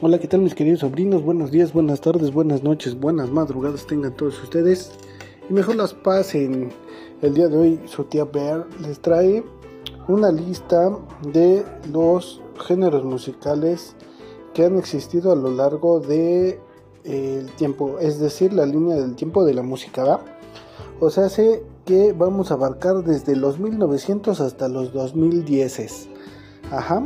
Hola, ¿qué tal mis queridos sobrinos? Buenos días, buenas tardes, buenas noches, buenas madrugadas tengan todos ustedes. Y mejor las pasen. El día de hoy su tía Bear les trae una lista de los géneros musicales que han existido a lo largo de eh, el tiempo, es decir, la línea del tiempo de la música, ¿va? O sea, sé que vamos a abarcar desde los 1900 hasta los 2010. Ajá.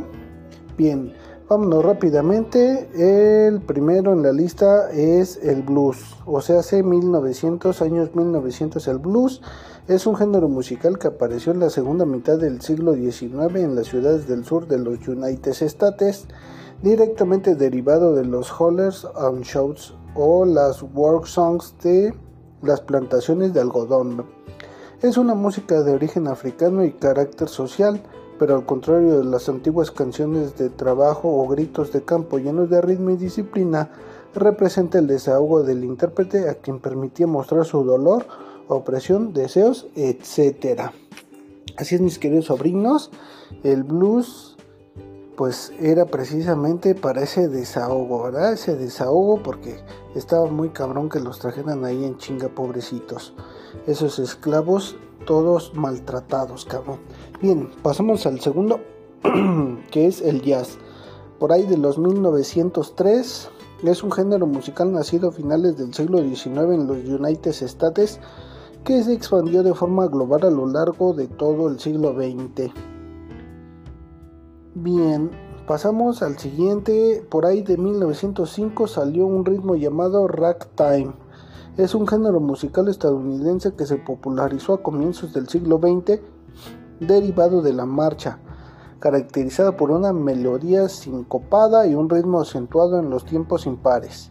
Bien, vámonos rápidamente. El primero en la lista es el blues. O sea, hace 1900, años 1900 el blues. Es un género musical que apareció en la segunda mitad del siglo XIX en las ciudades del sur de los United States, directamente derivado de los hollers and shouts o las work songs de las plantaciones de algodón. Es una música de origen africano y carácter social pero al contrario de las antiguas canciones de trabajo o gritos de campo llenos de ritmo y disciplina, representa el desahogo del intérprete a quien permitía mostrar su dolor, opresión, deseos, etc. Así es, mis queridos sobrinos, el blues pues era precisamente para ese desahogo, ¿verdad? Ese desahogo porque estaba muy cabrón que los trajeran ahí en chinga pobrecitos. Esos esclavos todos maltratados, cabrón. Bien, pasamos al segundo, que es el jazz. Por ahí de los 1903, es un género musical nacido a finales del siglo XIX en los United States que se expandió de forma global a lo largo de todo el siglo XX. Bien, pasamos al siguiente. Por ahí de 1905 salió un ritmo llamado ragtime es un género musical estadounidense que se popularizó a comienzos del siglo XX, derivado de la marcha, caracterizada por una melodía sincopada y un ritmo acentuado en los tiempos impares.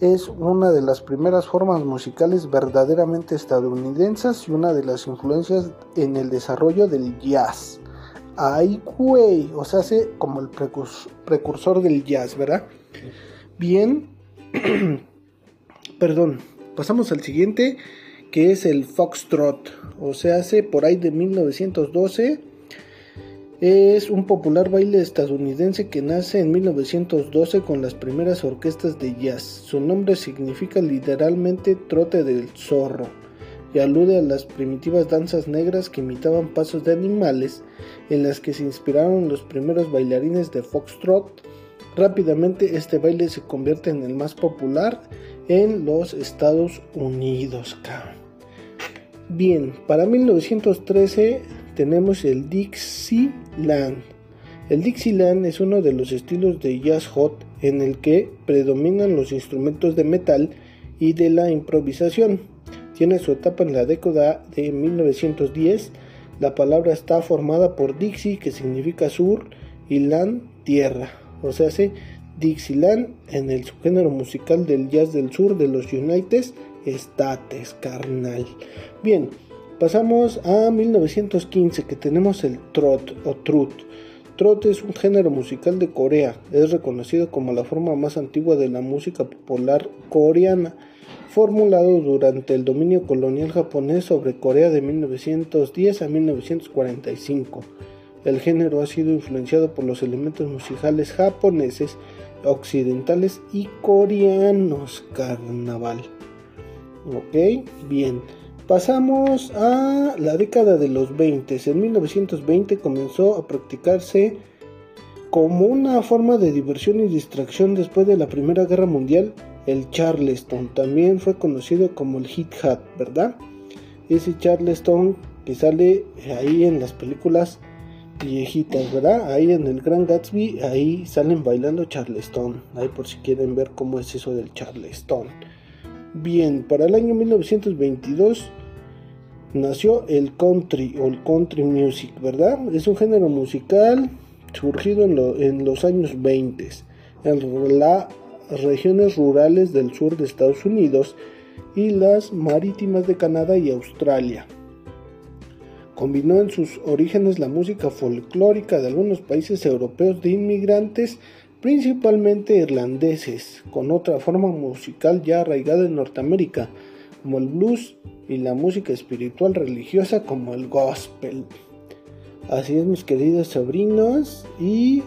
Es una de las primeras formas musicales verdaderamente estadounidenses y una de las influencias en el desarrollo del jazz. Ay, güey, o sea, hace como el precursor del jazz, ¿verdad? Bien, perdón, Pasamos al siguiente, que es el Foxtrot, o sea, hace por ahí de 1912. Es un popular baile estadounidense que nace en 1912 con las primeras orquestas de jazz. Su nombre significa literalmente trote del zorro y alude a las primitivas danzas negras que imitaban pasos de animales en las que se inspiraron los primeros bailarines de foxtrot. Rápidamente este baile se convierte en el más popular en los Estados Unidos. Bien, para 1913 tenemos el Dixieland. El Dixieland es uno de los estilos de jazz hot en el que predominan los instrumentos de metal y de la improvisación. Tiene su etapa en la década de 1910. La palabra está formada por Dixie, que significa sur, y land, tierra. O sea, se Dixieland en el subgénero musical del jazz del sur de los United States, carnal. Bien, pasamos a 1915 que tenemos el trot o trut. Trot es un género musical de Corea, es reconocido como la forma más antigua de la música popular coreana, formulado durante el dominio colonial japonés sobre Corea de 1910 a 1945. El género ha sido influenciado por los elementos musicales japoneses occidentales y coreanos carnaval. Ok, bien. Pasamos a la década de los 20. En 1920 comenzó a practicarse como una forma de diversión y distracción después de la Primera Guerra Mundial el Charleston. También fue conocido como el Hit Hat, ¿verdad? Ese Charleston que sale ahí en las películas viejitas, ¿verdad? Ahí en el Gran Gatsby, ahí salen bailando Charleston. Ahí por si quieren ver cómo es eso del Charleston. Bien, para el año 1922 nació el country o el country music, ¿verdad? Es un género musical surgido en, en los años 20 en las regiones rurales del sur de Estados Unidos y las marítimas de Canadá y Australia. Combinó en sus orígenes la música folclórica de algunos países europeos de inmigrantes, principalmente irlandeses, con otra forma musical ya arraigada en Norteamérica, como el blues y la música espiritual religiosa como el gospel. Así es mis queridos sobrinos y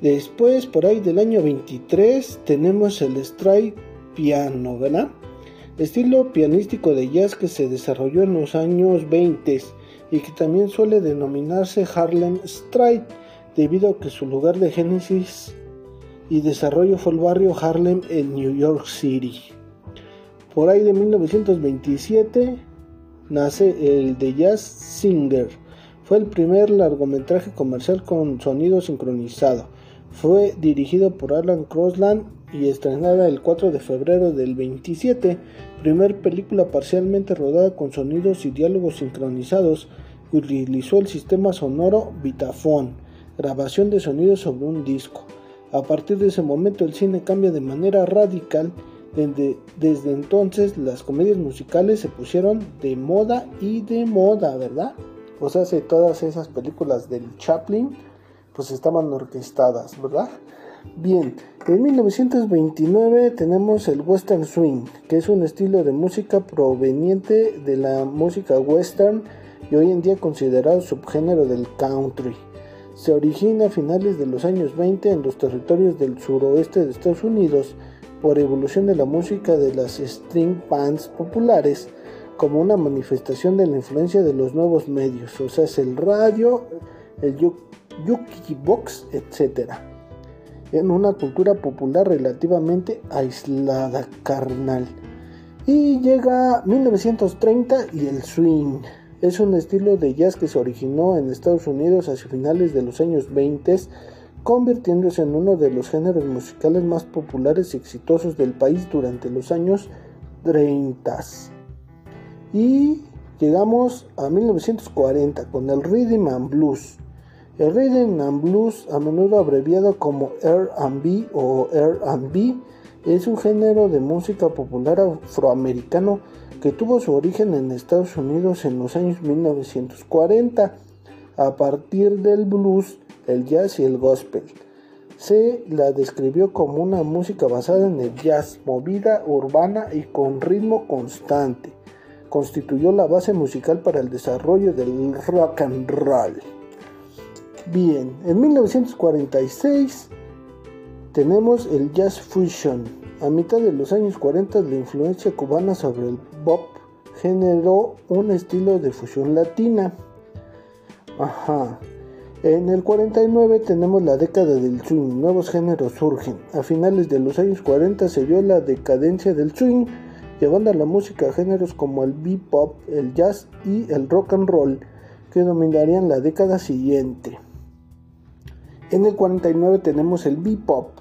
Después, por ahí del año 23, tenemos el stride piano, ¿verdad? Estilo pianístico de jazz que se desarrolló en los años 20 y que también suele denominarse Harlem Stride, debido a que su lugar de génesis y desarrollo fue el barrio Harlem en New York City. Por ahí de 1927 nace el de Jazz Singer. Fue el primer largometraje comercial con sonido sincronizado fue dirigido por Alan Crosland y estrenada el 4 de febrero del 27, primer película parcialmente rodada con sonidos y diálogos sincronizados utilizó el sistema sonoro Vitaphone, grabación de sonidos sobre un disco. A partir de ese momento el cine cambia de manera radical, desde, desde entonces las comedias musicales se pusieron de moda y de moda, ¿verdad? O sea, todas esas películas del Chaplin pues estaban orquestadas, ¿verdad? Bien, en 1929 tenemos el Western Swing, que es un estilo de música proveniente de la música western y hoy en día considerado subgénero del country. Se origina a finales de los años 20 en los territorios del suroeste de Estados Unidos por evolución de la música de las string bands populares como una manifestación de la influencia de los nuevos medios, o sea, es el radio, el Yuki Box, etc. En una cultura popular relativamente aislada, carnal. Y llega 1930 y el swing. Es un estilo de jazz que se originó en Estados Unidos hacia finales de los años 20, convirtiéndose en uno de los géneros musicales más populares y exitosos del país durante los años 30. Y llegamos a 1940 con el Rhythm and Blues. El rhythm and blues, a menudo abreviado como R&B o R&B, es un género de música popular afroamericano que tuvo su origen en Estados Unidos en los años 1940 a partir del blues, el jazz y el gospel. Se la describió como una música basada en el jazz, movida, urbana y con ritmo constante. Constituyó la base musical para el desarrollo del rock and roll. Bien, en 1946 tenemos el jazz fusion. A mitad de los años 40 la influencia cubana sobre el pop generó un estilo de fusión latina. Ajá. En el 49 tenemos la década del swing, nuevos géneros surgen. A finales de los años 40 se vio la decadencia del swing, llevando a la música a géneros como el bebop, el jazz y el rock and roll, que dominarían la década siguiente. En el 49 tenemos el bebop.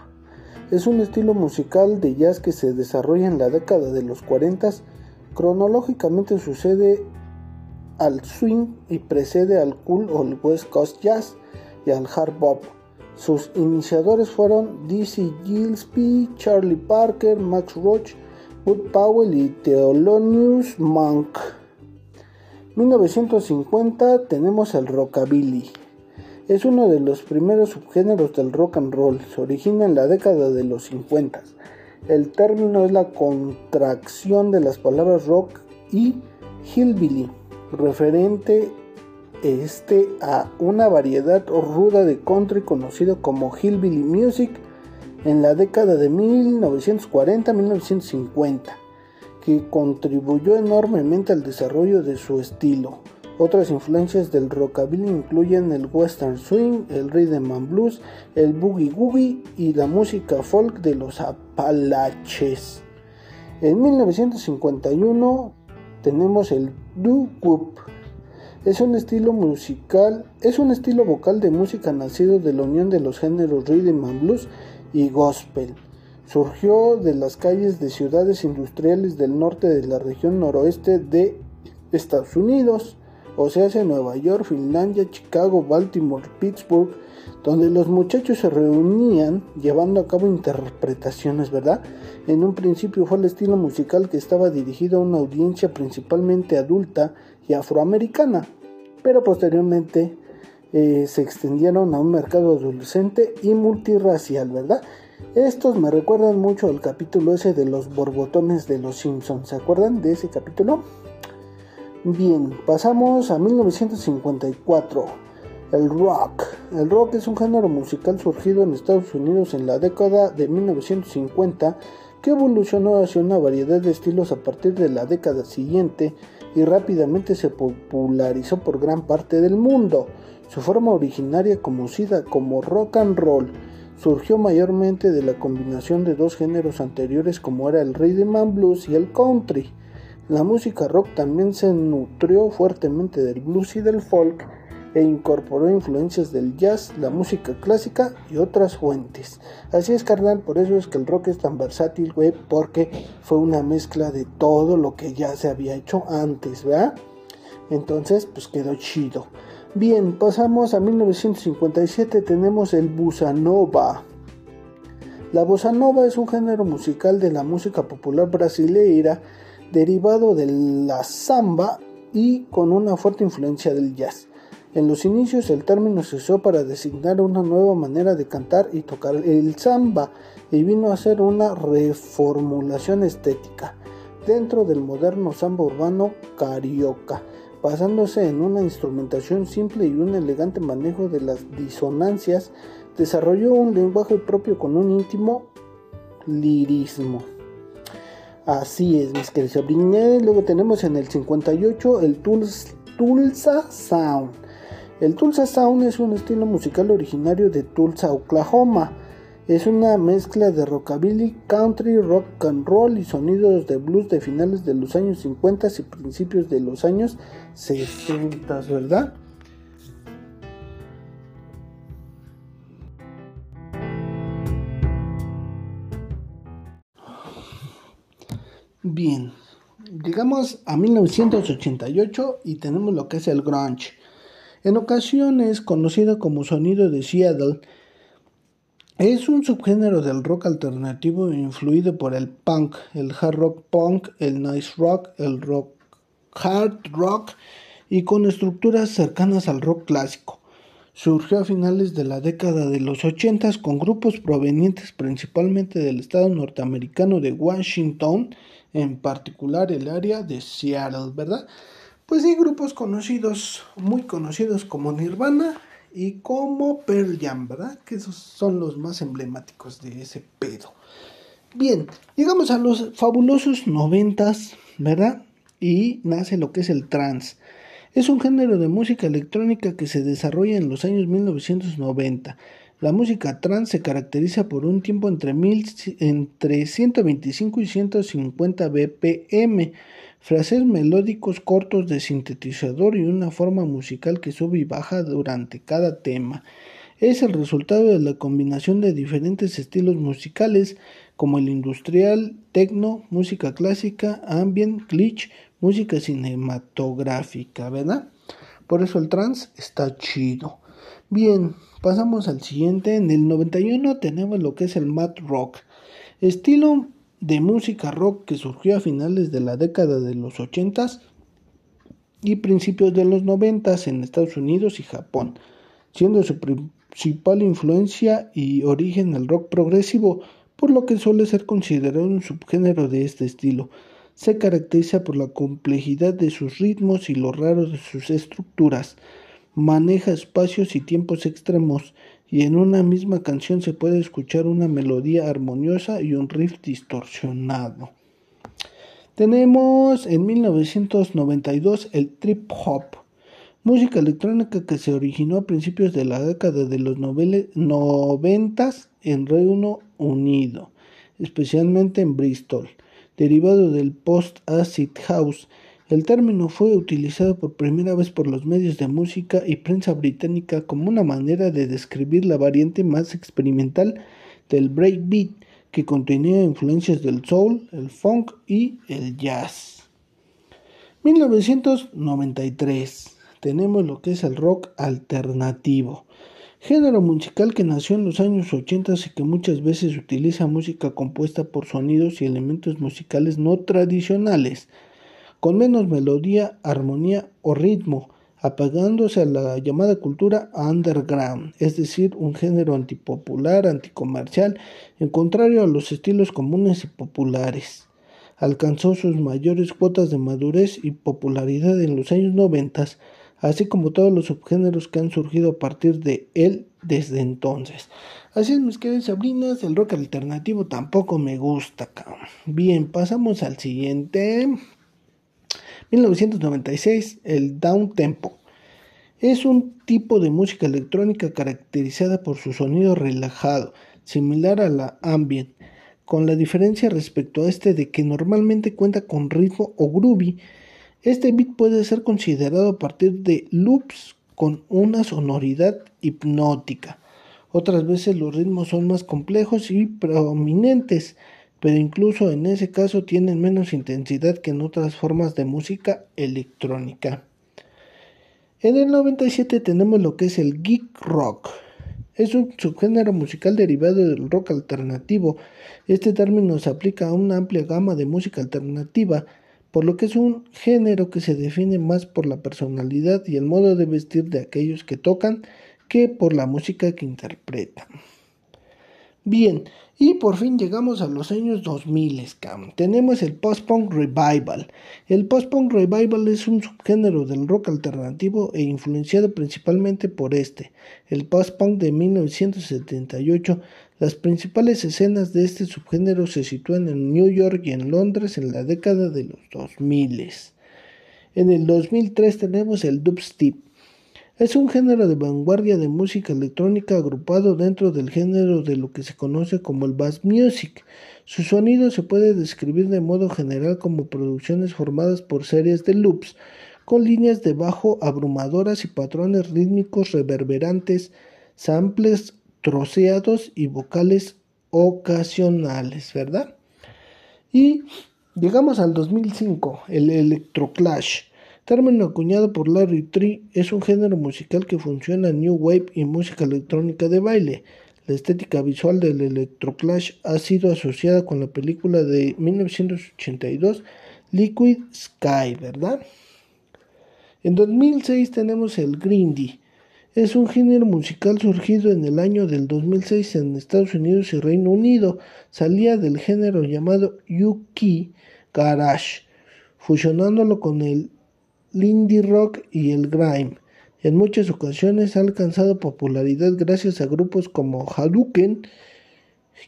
Es un estilo musical de jazz que se desarrolla en la década de los 40. Cronológicamente sucede al swing y precede al cool o el West Coast Jazz y al hard bop. Sus iniciadores fueron Dizzy Gillespie, Charlie Parker, Max Roach, Bud Powell y Thelonious Monk. 1950 tenemos el rockabilly. Es uno de los primeros subgéneros del rock and roll. Se origina en la década de los 50. El término es la contracción de las palabras rock y hillbilly, referente este a una variedad ruda de country conocido como hillbilly music en la década de 1940-1950, que contribuyó enormemente al desarrollo de su estilo. Otras influencias del rockabilly incluyen el western swing, el rhythm and blues, el boogie woogie y la música folk de los Apalaches. En 1951 tenemos el doo-wop. Es un estilo musical, es un estilo vocal de música nacido de la unión de los géneros rhythm and blues y gospel. Surgió de las calles de ciudades industriales del norte de la región noroeste de Estados Unidos o sea, en Nueva York, Finlandia, Chicago, Baltimore, Pittsburgh, donde los muchachos se reunían llevando a cabo interpretaciones, ¿verdad? En un principio fue el estilo musical que estaba dirigido a una audiencia principalmente adulta y afroamericana, pero posteriormente eh, se extendieron a un mercado adolescente y multirracial, ¿verdad? Estos me recuerdan mucho al capítulo ese de los borbotones de los Simpsons, ¿se acuerdan de ese capítulo? Bien, pasamos a 1954. El rock. El rock es un género musical surgido en Estados Unidos en la década de 1950 que evolucionó hacia una variedad de estilos a partir de la década siguiente y rápidamente se popularizó por gran parte del mundo. Su forma originaria conocida como rock and roll surgió mayormente de la combinación de dos géneros anteriores como era el rhythm and blues y el country. La música rock también se nutrió fuertemente del blues y del folk e incorporó influencias del jazz, la música clásica y otras fuentes. Así es, carnal, por eso es que el rock es tan versátil, güey, porque fue una mezcla de todo lo que ya se había hecho antes, ¿verdad? Entonces, pues quedó chido. Bien, pasamos a 1957, tenemos el Bossa Nova. La bossa nova es un género musical de la música popular brasileira derivado de la samba y con una fuerte influencia del jazz. En los inicios el término se usó para designar una nueva manera de cantar y tocar el samba y vino a ser una reformulación estética dentro del moderno samba urbano carioca, basándose en una instrumentación simple y un elegante manejo de las disonancias, desarrolló un lenguaje propio con un íntimo lirismo. Así es, mis queridos. Luego tenemos en el 58 el Tulsa Sound el Tulsa Sound es un estilo musical originario de Tulsa, Oklahoma. Es una mezcla de rockabilly, country, rock and roll y sonidos de blues de finales de los años 50 y principios de los años 60, ¿verdad? Llegamos a 1988 y tenemos lo que es el grunge. En ocasiones conocido como sonido de Seattle, es un subgénero del rock alternativo influido por el punk, el hard rock punk, el nice rock, el rock hard rock y con estructuras cercanas al rock clásico. Surgió a finales de la década de los 80 con grupos provenientes principalmente del estado norteamericano de Washington, en particular el área de Seattle, ¿verdad? Pues hay grupos conocidos, muy conocidos como Nirvana y como Pearl Jam, ¿verdad? Que esos son los más emblemáticos de ese pedo. Bien, llegamos a los fabulosos noventas, ¿verdad? Y nace lo que es el trance. Es un género de música electrónica que se desarrolla en los años 1990. La música trance se caracteriza por un tiempo entre, entre 125 y 150 BPM frases melódicos cortos de sintetizador y una forma musical que sube y baja durante cada tema. Es el resultado de la combinación de diferentes estilos musicales como el industrial, techno, música clásica, ambient, glitch, música cinematográfica, ¿verdad? Por eso el trance está chido. Bien, pasamos al siguiente. En el 91 tenemos lo que es el mat rock. Estilo de música rock que surgió a finales de la década de los 80 y principios de los 90 en Estados Unidos y Japón, siendo su principal influencia y origen el rock progresivo, por lo que suele ser considerado un subgénero de este estilo. Se caracteriza por la complejidad de sus ritmos y lo raro de sus estructuras. Maneja espacios y tiempos extremos y en una misma canción se puede escuchar una melodía armoniosa y un riff distorsionado. Tenemos en 1992 el trip hop, música electrónica que se originó a principios de la década de los 90 en Reino Unido, especialmente en Bristol, derivado del post-acid house el término fue utilizado por primera vez por los medios de música y prensa británica como una manera de describir la variante más experimental del breakbeat que contenía influencias del soul, el funk y el jazz. 1993 tenemos lo que es el rock alternativo, género musical que nació en los años 80 y que muchas veces utiliza música compuesta por sonidos y elementos musicales no tradicionales con menos melodía, armonía o ritmo, apagándose a la llamada cultura underground, es decir, un género antipopular, anticomercial, en contrario a los estilos comunes y populares. Alcanzó sus mayores cuotas de madurez y popularidad en los años 90 así como todos los subgéneros que han surgido a partir de él desde entonces. Así es, mis queridas sobrinas, el rock alternativo tampoco me gusta. Bien, pasamos al siguiente. 1996, el down tempo. Es un tipo de música electrónica caracterizada por su sonido relajado, similar a la ambient, con la diferencia respecto a este de que normalmente cuenta con ritmo o groovy. Este beat puede ser considerado a partir de loops con una sonoridad hipnótica. Otras veces los ritmos son más complejos y prominentes, pero incluso en ese caso tienen menos intensidad que en otras formas de música electrónica. En el 97 tenemos lo que es el geek rock. Es un subgénero musical derivado del rock alternativo. Este término se aplica a una amplia gama de música alternativa, por lo que es un género que se define más por la personalidad y el modo de vestir de aquellos que tocan que por la música que interpretan. Bien, y por fin llegamos a los años 2000, Cam. Tenemos el post-punk revival. El post-punk revival es un subgénero del rock alternativo e influenciado principalmente por este, el post-punk de 1978. Las principales escenas de este subgénero se sitúan en New York y en Londres en la década de los 2000. En el 2003 tenemos el dubstep es un género de vanguardia de música electrónica agrupado dentro del género de lo que se conoce como el bass music. Su sonido se puede describir de modo general como producciones formadas por series de loops, con líneas de bajo abrumadoras y patrones rítmicos reverberantes, samples troceados y vocales ocasionales, ¿verdad? Y llegamos al 2005, el Electroclash. Término acuñado por Larry Tree, es un género musical que funciona en New Wave y música electrónica de baile. La estética visual del electroclash ha sido asociada con la película de 1982 Liquid Sky, ¿verdad? En 2006 tenemos el Grindy. Es un género musical surgido en el año del 2006 en Estados Unidos y Reino Unido. Salía del género llamado UK Garage, fusionándolo con el indie rock y el grime. En muchas ocasiones ha alcanzado popularidad gracias a grupos como Hadouken,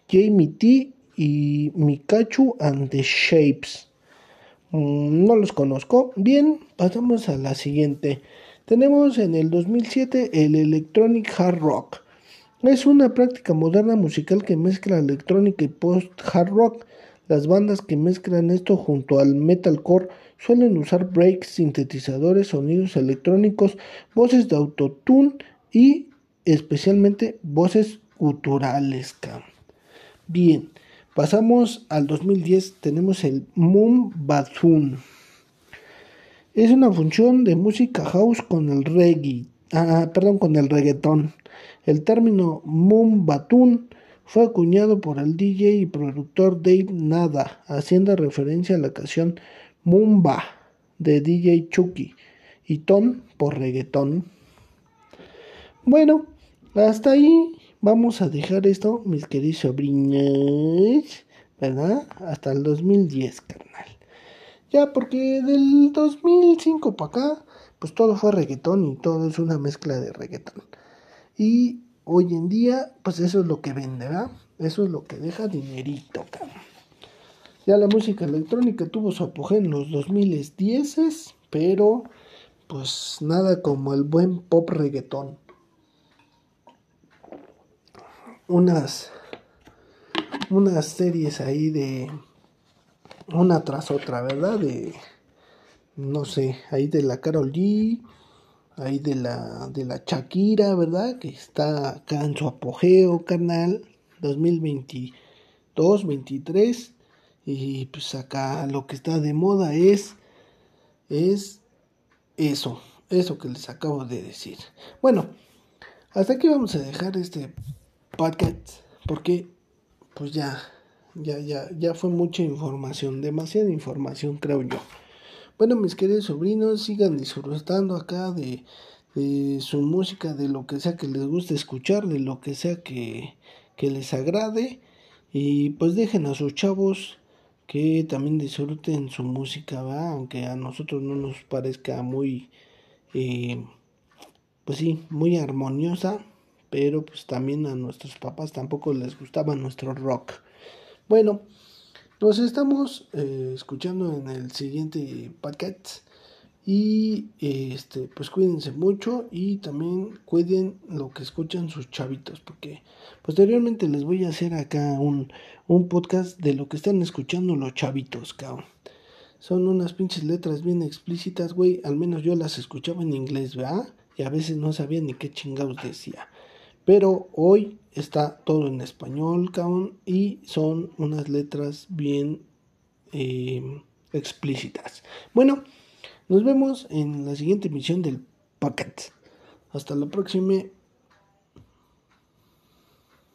Jamie T y Mikachu and the Shapes. Mm, no los conozco. Bien, pasamos a la siguiente. Tenemos en el 2007 el Electronic Hard Rock. Es una práctica moderna musical que mezcla electrónica y post-hard rock. Las bandas que mezclan esto junto al metalcore suelen usar breaks, sintetizadores, sonidos electrónicos, voces de autotune y especialmente voces guturales. Bien, pasamos al 2010, tenemos el Moon Bathun. Es una función de música house con el reggae, ah, perdón, con el reggaetón. El término Moon Batun fue acuñado por el DJ y productor Dave Nada, haciendo referencia a la canción Mumba de DJ Chucky y Tom por reggaetón. Bueno, hasta ahí vamos a dejar esto, mis queridos sobrinos, ¿verdad? Hasta el 2010, carnal. Ya, porque del 2005 para acá, pues todo fue reggaetón y todo es una mezcla de reggaetón. Y hoy en día, pues eso es lo que vende, ¿verdad? Eso es lo que deja dinerito, cabrón. Ya la música electrónica tuvo su apogeo en los 2010, pero pues nada como el buen pop reggaetón. Unas unas series ahí de una tras otra, ¿verdad? De no sé, ahí de la Carol G, ahí de la de la Shakira, ¿verdad? Que está acá en su apogeo, canal 2022, 23 y pues acá lo que está de moda es, es eso, eso que les acabo de decir. Bueno, hasta aquí vamos a dejar este podcast porque pues ya, ya, ya, ya fue mucha información, demasiada información creo yo. Bueno, mis queridos sobrinos, sigan disfrutando acá de, de su música, de lo que sea que les guste escuchar, de lo que sea que, que les agrade. Y pues dejen a sus chavos que también disfruten su música, ¿va? aunque a nosotros no nos parezca muy eh, pues sí, muy armoniosa, pero pues también a nuestros papás tampoco les gustaba nuestro rock. Bueno, nos estamos eh, escuchando en el siguiente podcast y este pues cuídense mucho y también cuiden lo que escuchan sus chavitos porque posteriormente les voy a hacer acá un, un podcast de lo que están escuchando los chavitos, cabrón. Son unas pinches letras bien explícitas, güey. Al menos yo las escuchaba en inglés, ¿verdad? Y a veces no sabía ni qué chingados decía. Pero hoy está todo en español, cabrón. Y son unas letras bien eh, explícitas. Bueno, nos vemos en la siguiente emisión del Pocket. Hasta la próxima.